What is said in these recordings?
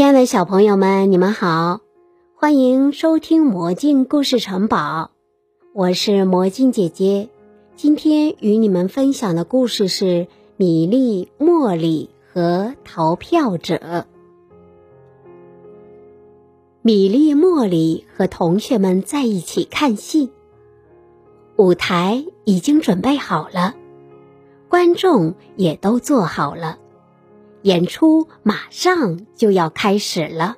亲爱的小朋友们，你们好，欢迎收听《魔镜故事城堡》，我是魔镜姐姐。今天与你们分享的故事是《米粒、茉莉和逃票者》。米粒、茉莉和同学们在一起看戏，舞台已经准备好了，观众也都坐好了。演出马上就要开始了。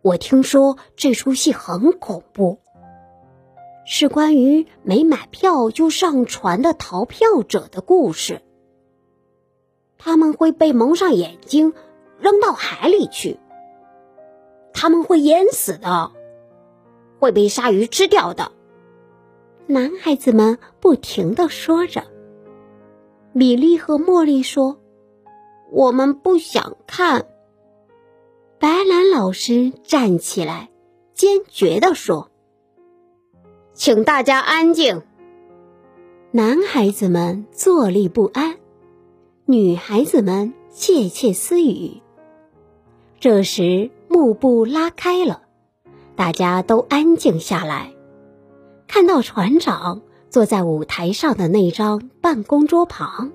我听说这出戏很恐怖，是关于没买票就上船的逃票者的故事。他们会被蒙上眼睛，扔到海里去。他们会淹死的，会被鲨鱼吃掉的。男孩子们不停的说着。米莉和茉莉说。我们不想看。白兰老师站起来，坚决地说：“请大家安静。”男孩子们坐立不安，女孩子们窃窃私语。这时幕布拉开了，大家都安静下来，看到船长坐在舞台上的那张办公桌旁。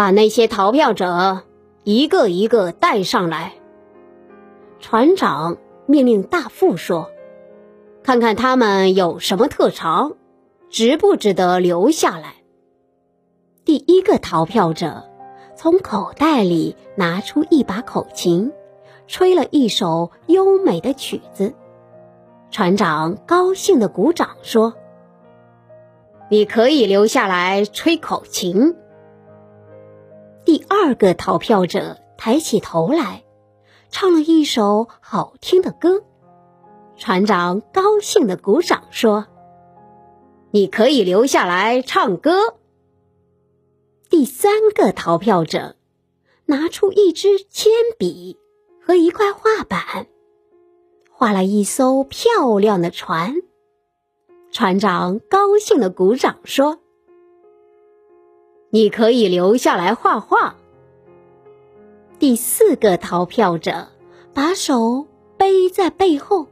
把那些逃票者一个一个带上来。船长命令大副说：“看看他们有什么特长，值不值得留下来。”第一个逃票者从口袋里拿出一把口琴，吹了一首优美的曲子。船长高兴的鼓掌说：“你可以留下来吹口琴。”第二个逃票者抬起头来，唱了一首好听的歌。船长高兴的鼓掌说：“你可以留下来唱歌。”第三个逃票者拿出一支铅笔和一块画板，画了一艘漂亮的船。船长高兴的鼓掌说。你可以留下来画画。第四个逃票者把手背在背后，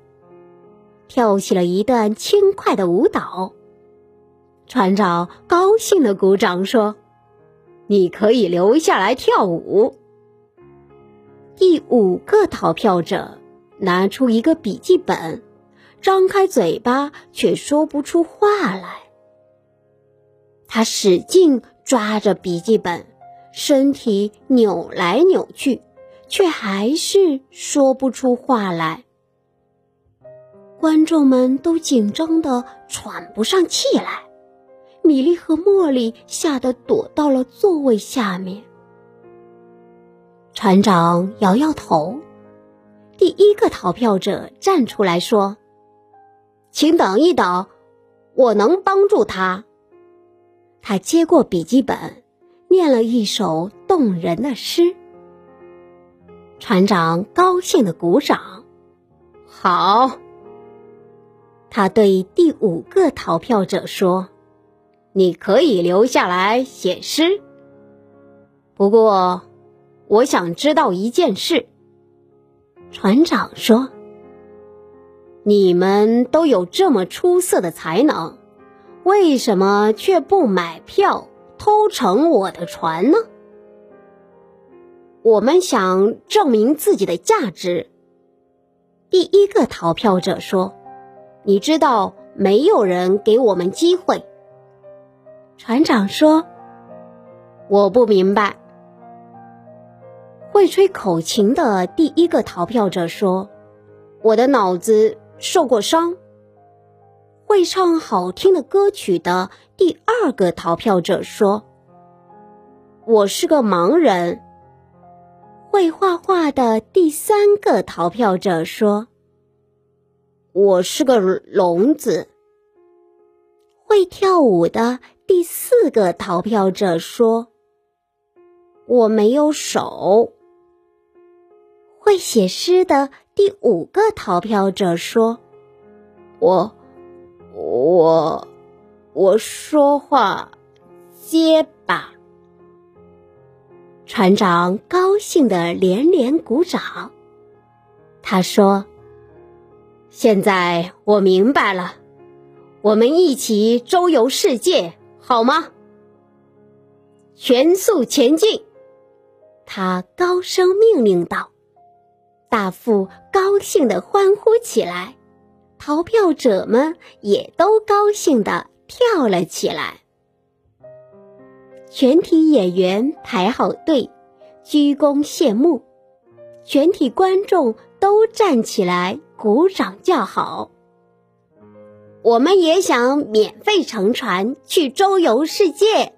跳起了一段轻快的舞蹈。船长高兴的鼓掌说：“你可以留下来跳舞。”第五个逃票者拿出一个笔记本，张开嘴巴却说不出话来。他使劲。抓着笔记本，身体扭来扭去，却还是说不出话来。观众们都紧张的喘不上气来，米莉和茉莉吓得躲到了座位下面。船长摇摇头，第一个逃票者站出来说：“请等一等，我能帮助他。”他接过笔记本，念了一首动人的诗。船长高兴的鼓掌。好，他对第五个逃票者说：“你可以留下来写诗。不过，我想知道一件事。”船长说：“你们都有这么出色的才能。”为什么却不买票偷乘我的船呢？我们想证明自己的价值。第一个逃票者说：“你知道，没有人给我们机会。”船长说：“我不明白。”会吹口琴的第一个逃票者说：“我的脑子受过伤。”会唱好听的歌曲的第二个逃票者说：“我是个盲人。”会画画的第三个逃票者说：“我是个聋子。”会跳舞的第四个逃票者说：“我没有手。”会写诗的第五个逃票者说：“我。”我我说话结巴。船长高兴的连连鼓掌。他说：“现在我明白了，我们一起周游世界，好吗？全速前进！”他高声命令道。大副高兴的欢呼起来，逃票者们也都高兴的跳了起来。全体演员排好队，鞠躬谢幕。全体观众都站起来鼓掌叫好。我们也想免费乘船去周游世界。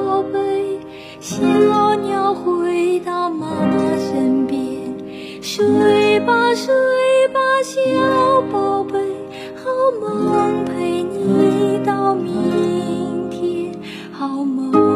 宝贝小鸟回到妈妈身边睡吧睡吧小宝贝好梦陪你到明天好梦。